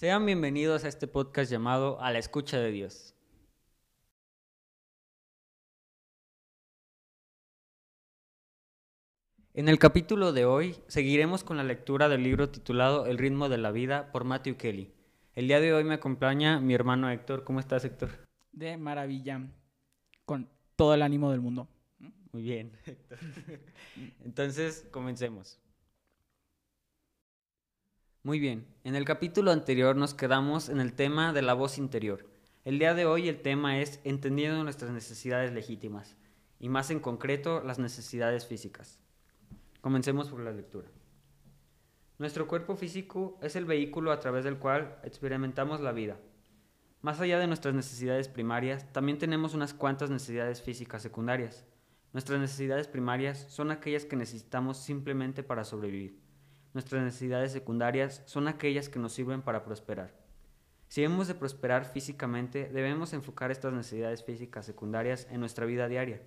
Sean bienvenidos a este podcast llamado A la escucha de Dios. En el capítulo de hoy seguiremos con la lectura del libro titulado El ritmo de la vida por Matthew Kelly. El día de hoy me acompaña mi hermano Héctor. ¿Cómo estás, Héctor? De maravilla, con todo el ánimo del mundo. Muy bien, Héctor. Entonces, comencemos. Muy bien, en el capítulo anterior nos quedamos en el tema de la voz interior. El día de hoy el tema es entendiendo nuestras necesidades legítimas y más en concreto las necesidades físicas. Comencemos por la lectura. Nuestro cuerpo físico es el vehículo a través del cual experimentamos la vida. Más allá de nuestras necesidades primarias, también tenemos unas cuantas necesidades físicas secundarias. Nuestras necesidades primarias son aquellas que necesitamos simplemente para sobrevivir. Nuestras necesidades secundarias son aquellas que nos sirven para prosperar. Si hemos de prosperar físicamente, debemos enfocar estas necesidades físicas secundarias en nuestra vida diaria.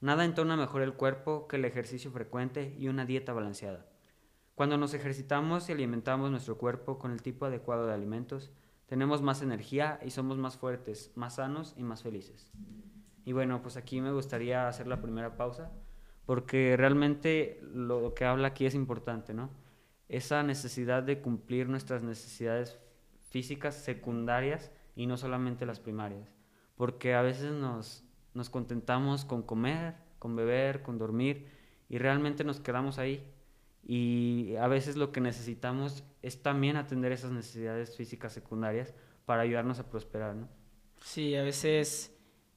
Nada entona mejor el cuerpo que el ejercicio frecuente y una dieta balanceada. Cuando nos ejercitamos y alimentamos nuestro cuerpo con el tipo adecuado de alimentos, tenemos más energía y somos más fuertes, más sanos y más felices. Y bueno, pues aquí me gustaría hacer la primera pausa, porque realmente lo que habla aquí es importante, ¿no? Esa necesidad de cumplir nuestras necesidades físicas secundarias y no solamente las primarias. Porque a veces nos, nos contentamos con comer, con beber, con dormir y realmente nos quedamos ahí. Y a veces lo que necesitamos es también atender esas necesidades físicas secundarias para ayudarnos a prosperar, ¿no? Sí, a veces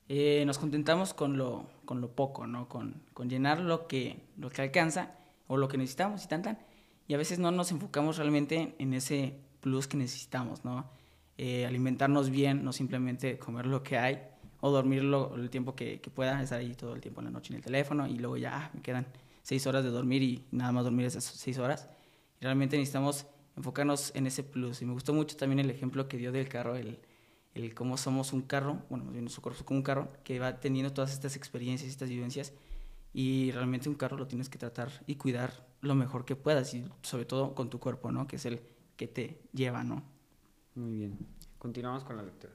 eh, nos contentamos con lo, con lo poco, ¿no? Con, con llenar lo que, lo que alcanza o lo que necesitamos y tan tan y a veces no nos enfocamos realmente en ese plus que necesitamos, ¿no? Eh, alimentarnos bien, no simplemente comer lo que hay o dormirlo el tiempo que, que, pueda, estar ahí todo el tiempo en la noche en el teléfono y luego ya me quedan seis horas de dormir y nada más dormir esas seis horas. Y realmente necesitamos enfocarnos en ese plus. Y me gustó mucho también el ejemplo que dio del carro, el, el cómo somos un carro, bueno, más bien cuerpo como un carro, que va teniendo todas estas experiencias, estas vivencias y realmente un carro lo tienes que tratar y cuidar lo mejor que puedas y sobre todo con tu cuerpo, ¿no? Que es el que te lleva, ¿no? Muy bien. Continuamos con la lectura.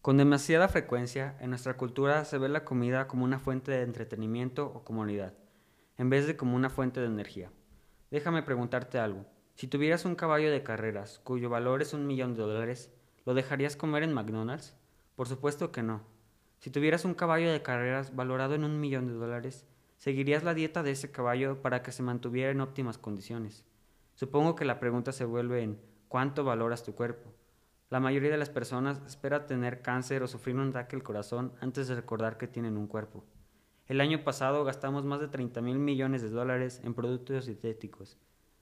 Con demasiada frecuencia en nuestra cultura se ve la comida como una fuente de entretenimiento o comunidad, en vez de como una fuente de energía. Déjame preguntarte algo. Si tuvieras un caballo de carreras cuyo valor es un millón de dólares, ¿lo dejarías comer en McDonald's? Por supuesto que no. Si tuvieras un caballo de carreras valorado en un millón de dólares, seguirías la dieta de ese caballo para que se mantuviera en óptimas condiciones. Supongo que la pregunta se vuelve en ¿cuánto valoras tu cuerpo? La mayoría de las personas espera tener cáncer o sufrir un ataque al corazón antes de recordar que tienen un cuerpo. El año pasado gastamos más de 30 mil millones de dólares en productos sintéticos.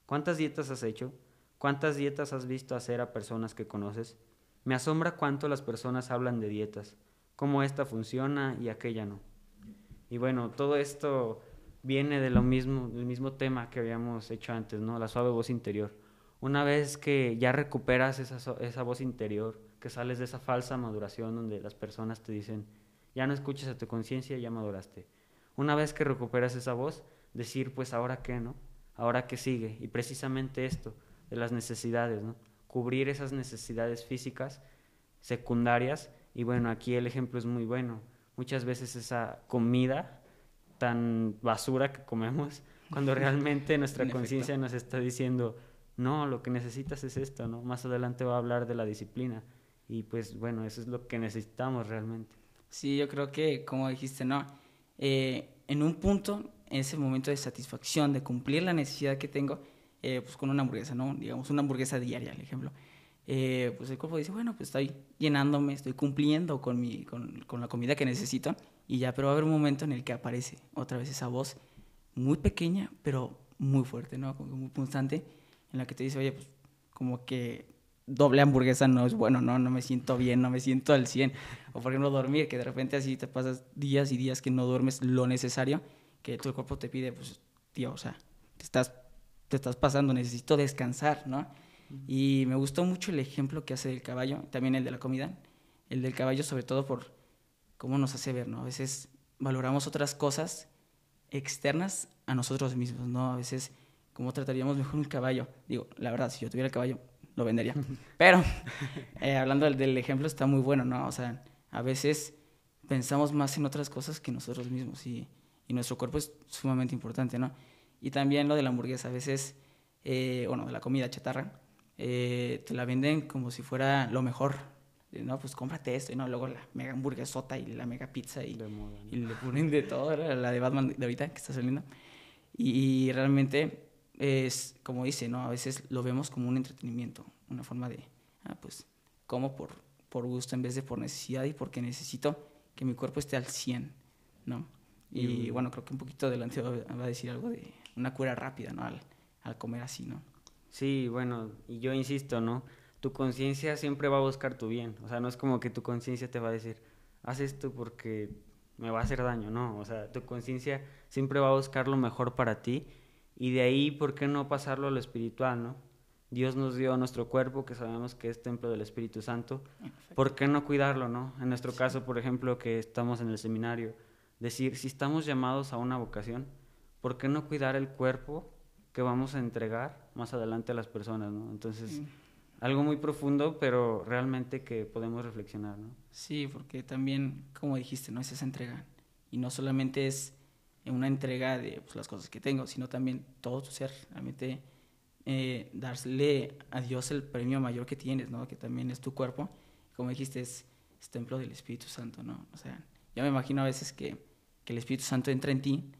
¿Cuántas dietas has hecho? ¿Cuántas dietas has visto hacer a personas que conoces? Me asombra cuánto las personas hablan de dietas cómo esta funciona y aquella no. Y bueno, todo esto viene de lo mismo, del mismo tema que habíamos hecho antes, ¿no? La suave voz interior. Una vez que ya recuperas esa, esa voz interior, que sales de esa falsa maduración donde las personas te dicen, ya no escuches a tu conciencia, ya maduraste. Una vez que recuperas esa voz, decir, pues ahora qué, ¿no? Ahora qué sigue. Y precisamente esto, de las necesidades, ¿no? Cubrir esas necesidades físicas secundarias y bueno, aquí el ejemplo es muy bueno. Muchas veces esa comida tan basura que comemos, cuando realmente nuestra conciencia nos está diciendo, no, lo que necesitas es esto, ¿no? Más adelante va a hablar de la disciplina. Y pues bueno, eso es lo que necesitamos realmente. Sí, yo creo que, como dijiste, ¿no? Eh, en un punto, en ese momento de satisfacción, de cumplir la necesidad que tengo, eh, pues con una hamburguesa, ¿no? Digamos, una hamburguesa diaria, el ejemplo. Eh, pues el cuerpo dice, bueno, pues estoy llenándome, estoy cumpliendo con, mi, con, con, la comida que necesito y ya, pero va a haber un momento en el que aparece otra vez esa voz muy pequeña, pero muy fuerte, ¿no? muy constante, en la que te dice, oye, pues como que doble hamburguesa no es bueno, ¿no? No me siento bien, no me siento al 100. O por ejemplo, dormir, que de repente así te pasas días y días que no duermes lo necesario, que tu cuerpo te pide, pues, tío, o sea, te estás, te estás pasando, necesito descansar, ¿no? Y me gustó mucho el ejemplo que hace del caballo, también el de la comida, el del caballo sobre todo por cómo nos hace ver, ¿no? A veces valoramos otras cosas externas a nosotros mismos, ¿no? A veces ¿cómo trataríamos mejor un caballo? Digo, la verdad, si yo tuviera caballo, lo vendería. Pero, eh, hablando del, del, ejemplo, está muy bueno, ¿no? O sea, a veces pensamos más en otras cosas que nosotros mismos y, y nuestro cuerpo es sumamente importante, ¿no? Y también lo de la hamburguesa, a veces, eh, bueno, de la comida chatarra, eh, te la venden como si fuera lo mejor, no, pues cómprate esto, y no, luego la mega hamburguesota y la mega pizza y, y le ponen de todo, la de Batman de ahorita que está saliendo. Y, y, realmente es, como dice, ¿no? A veces lo vemos como un entretenimiento, una forma de, ah, pues, como por, por gusto en vez de por necesidad y porque necesito que mi cuerpo esté al 100, ¿no? Y, bueno, creo que un poquito adelante va a decir algo de una cura rápida, ¿no? Al, al comer así, ¿no? Sí, bueno, y yo insisto, ¿no? tu conciencia siempre va a buscar tu bien. O sea, no es como que tu conciencia te va a decir, haz esto porque me va a hacer daño, no. O sea, tu conciencia siempre va a buscar lo mejor para ti y de ahí, ¿por qué no pasarlo a lo espiritual, no? Dios nos dio nuestro cuerpo, que sabemos que es templo del Espíritu Santo. ¿Por qué no cuidarlo, no? En nuestro caso, por ejemplo, que estamos en el seminario, decir, si estamos llamados a una vocación, ¿por qué no cuidar el cuerpo que vamos a entregar más adelante a las personas, no? Entonces algo muy profundo, pero realmente que podemos reflexionar, ¿no? Sí, porque también, como dijiste, no es esa entrega. Y no solamente es una entrega de pues, las cosas que tengo, sino también todo tu ser. Realmente eh, darle a Dios el premio mayor que tienes, ¿no? Que también es tu cuerpo. Como dijiste, es, es templo del Espíritu Santo, ¿no? O sea, yo me imagino a veces que, que el Espíritu Santo entra en ti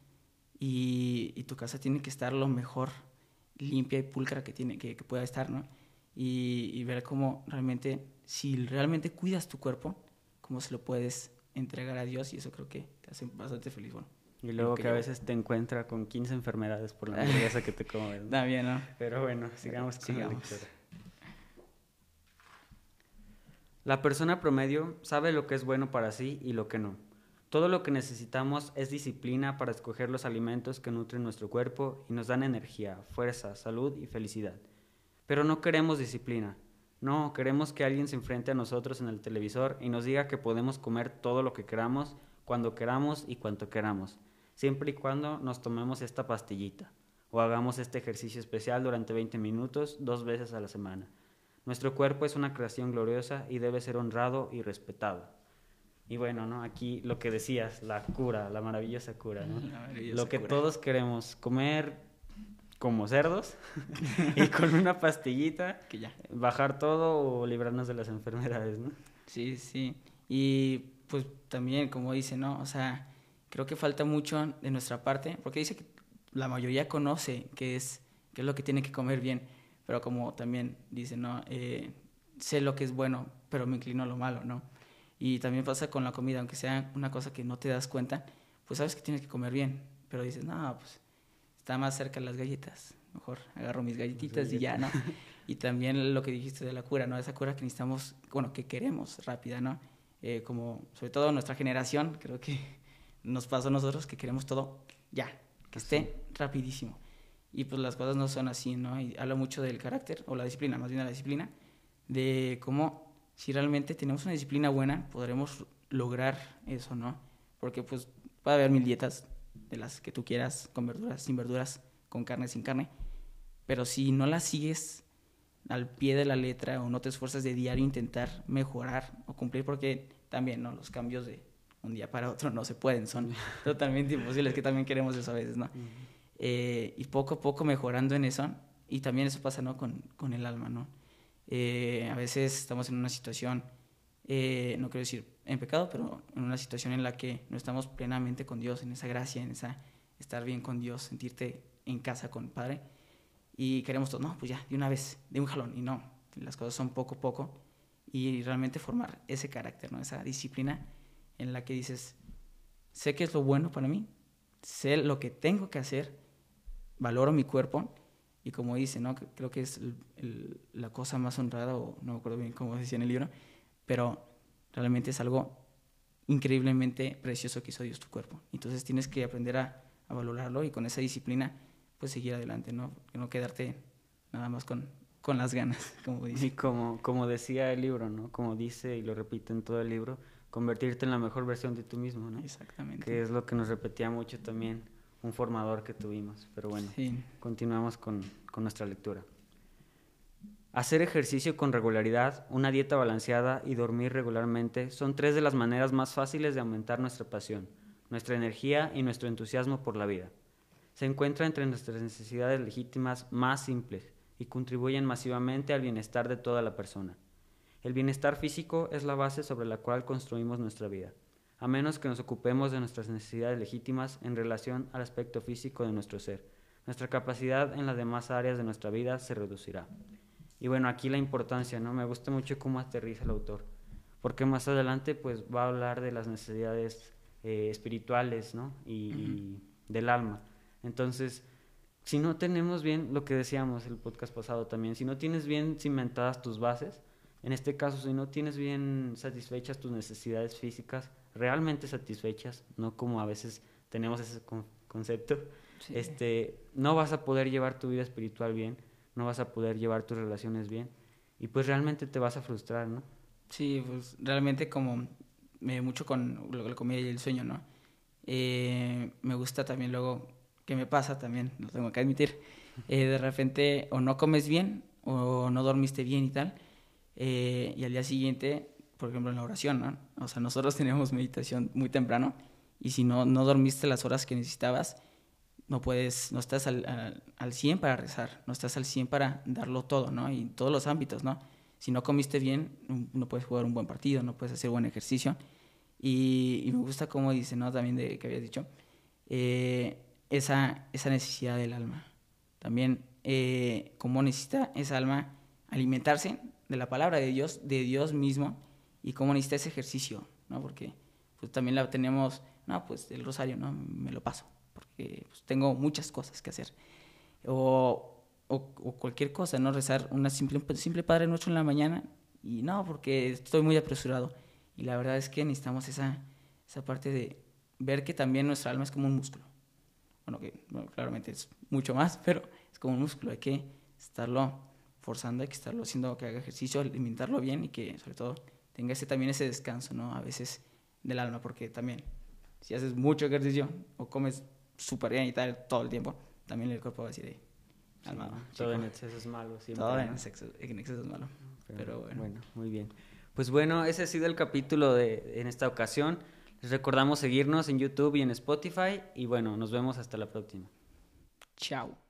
y, y, tu casa tiene que estar lo mejor limpia y pulcra que, tiene, que, que pueda estar, ¿no? y, ver cómo realmente, si realmente cuidas tu cuerpo, cómo se lo puedes entregar a Dios y eso creo que te hace bastante feliz. Bueno, y luego que, a veces te encuentra con 15 enfermedades por la hamburguesa que te comes. ¿no? bien, ¿no? Pero bueno, sigamos con sigamos. la La persona promedio sabe lo que es bueno para sí y lo que no. Todo lo que necesitamos es disciplina para escoger los alimentos que nutren nuestro cuerpo y nos dan energía, fuerza, salud y felicidad. Pero no queremos disciplina. No, queremos que alguien se enfrente a nosotros en el televisor y nos diga que podemos comer todo lo que queramos, cuando queramos y cuanto queramos, siempre y cuando nos tomemos esta pastillita o hagamos este ejercicio especial durante 20 minutos dos veces a la semana. Nuestro cuerpo es una creación gloriosa y debe ser honrado y respetado. Y bueno, ¿no? Aquí lo que decías, la cura, la maravillosa cura, ¿no? lo que todos queremos, comer como cerdos y con una pastillita que ya bajar todo o librarnos de las enfermedades, ¿no? Sí, sí. Y pues también, como dice, ¿no? O sea, creo que falta mucho de nuestra parte, porque dice que la mayoría conoce qué es, qué es lo que tiene que comer bien, pero como también dice, ¿no? Eh, sé lo que es bueno, pero me inclino a lo malo, ¿no? Y también pasa con la comida, aunque sea una cosa que no te das cuenta, pues sabes que tienes que comer bien, pero dices, no, pues está más cerca las galletas. Mejor agarro mis galletitas y ya, ¿no? Y también lo que dijiste de la cura, ¿no? Esa cura que necesitamos, bueno, que queremos rápida, ¿no? Eh, como, sobre todo nuestra generación, creo que nos pasa a nosotros que queremos todo ya, que esté rapidísimo. Y pues las cosas no son así, ¿no? Y habla mucho del carácter, o la disciplina, más bien de la disciplina, de cómo si realmente tenemos una disciplina buena, podremos lograr eso, ¿no? Porque pues puede haber mil dietas, de las que tú quieras, con verduras, sin verduras, con carne, sin carne. Pero si no las sigues al pie de la letra o no te esfuerzas de diario intentar mejorar o cumplir, porque también ¿no? los cambios de un día para otro no se pueden, son totalmente imposibles, que también queremos eso a veces, ¿no? Eh, y poco a poco mejorando en eso, y también eso pasa ¿no? con, con el alma, ¿no? Eh, a veces estamos en una situación, eh, no quiero decir en pecado, pero en una situación en la que no estamos plenamente con Dios, en esa gracia, en esa estar bien con Dios, sentirte en casa con el Padre. Y queremos todo, no, pues ya, de una vez, de un jalón. Y no, las cosas son poco a poco. Y realmente formar ese carácter, ¿no? esa disciplina en la que dices, sé que es lo bueno para mí, sé lo que tengo que hacer, valoro mi cuerpo. Y como dice, ¿no? creo que es la cosa más honrada, o no me acuerdo bien cómo decía en el libro, pero realmente es algo increíblemente precioso que hizo Dios tu cuerpo. Entonces tienes que aprender a, valorarlo y con esa disciplina pues seguir adelante, ¿no? no quedarte nada más con, con las ganas, como dice. Y como, como decía el libro, ¿no? Como dice y lo repite en todo el libro, convertirte en la mejor versión de tú mismo, ¿no? Exactamente. Que es lo que nos repetía mucho también un formador que tuvimos. Pero bueno, continuamos con, con nuestra lectura. Hacer ejercicio con regularidad, una dieta balanceada y dormir regularmente son tres de las maneras más fáciles de aumentar nuestra pasión, nuestra energía y nuestro entusiasmo por la vida. Se encuentra entre nuestras necesidades legítimas más simples y contribuyen masivamente al bienestar de toda la persona. El bienestar físico es la base sobre la cual construimos nuestra vida, a menos que nos ocupemos de nuestras necesidades legítimas en relación al aspecto físico de nuestro ser. Nuestra capacidad en las demás áreas de nuestra vida se reducirá. Y bueno, aquí la importancia, ¿no? Me gusta mucho cómo aterriza el autor, porque más adelante pues va a hablar de las necesidades eh, espirituales, ¿no? Y, del alma. Entonces, si no tenemos bien lo que decíamos el podcast pasado también, si no tienes bien cimentadas tus bases, en este caso, si no tienes bien satisfechas tus necesidades físicas, realmente satisfechas, no como a veces tenemos ese concepto, este, no vas a poder llevar tu vida espiritual bien no vas a poder llevar tus relaciones bien y pues realmente te vas a frustrar, ¿no? Sí, pues realmente como me mucho con la comida y el sueño, ¿no? Eh, me gusta también luego, que me pasa también, lo tengo que admitir, eh, de repente o no comes bien o no dormiste bien y tal, eh, y al día siguiente, por ejemplo en la oración, ¿no? O sea, nosotros tenemos meditación muy temprano y si no, no dormiste las horas que necesitabas, no puedes, no estás al, al, 100 para rezar, no estás al 100 para darlo todo, ¿no? Y en todos los ámbitos, ¿no? Si no comiste bien, no puedes jugar un buen partido, no puedes hacer buen ejercicio. Y, me gusta cómo dice, ¿no? También de que habías dicho, eh, esa, esa necesidad del alma. También eh, cómo necesita esa alma alimentarse de la palabra de Dios, de Dios mismo, y cómo necesita ese ejercicio, ¿no? Porque pues, también la tenemos, no, pues el rosario, ¿no? Me lo paso porque pues, tengo muchas cosas que hacer. O, o, cualquier cosa, ¿no? Rezar una simple, simple Padre Nuestro en la mañana y no, porque estoy muy apresurado. Y la verdad es que necesitamos esa, esa parte de ver que también nuestra alma es como un músculo. Bueno, que claramente es mucho más, pero es como un músculo, hay que estarlo forzando, hay que estarlo haciendo que haga ejercicio, alimentarlo bien y que sobre todo tenga ese, también ese descanso, ¿no? A veces del alma, porque también si haces mucho ejercicio o comes súper bien y tal todo el tiempo, también el cuerpo va a decir, todo en exceso es malo. todo en exceso, es malo. Pero, bueno. bueno. muy bien. Pues bueno, ese ha sido el capítulo de en esta ocasión. Les recordamos seguirnos en YouTube y en Spotify. Y bueno, nos vemos hasta la próxima. Chao.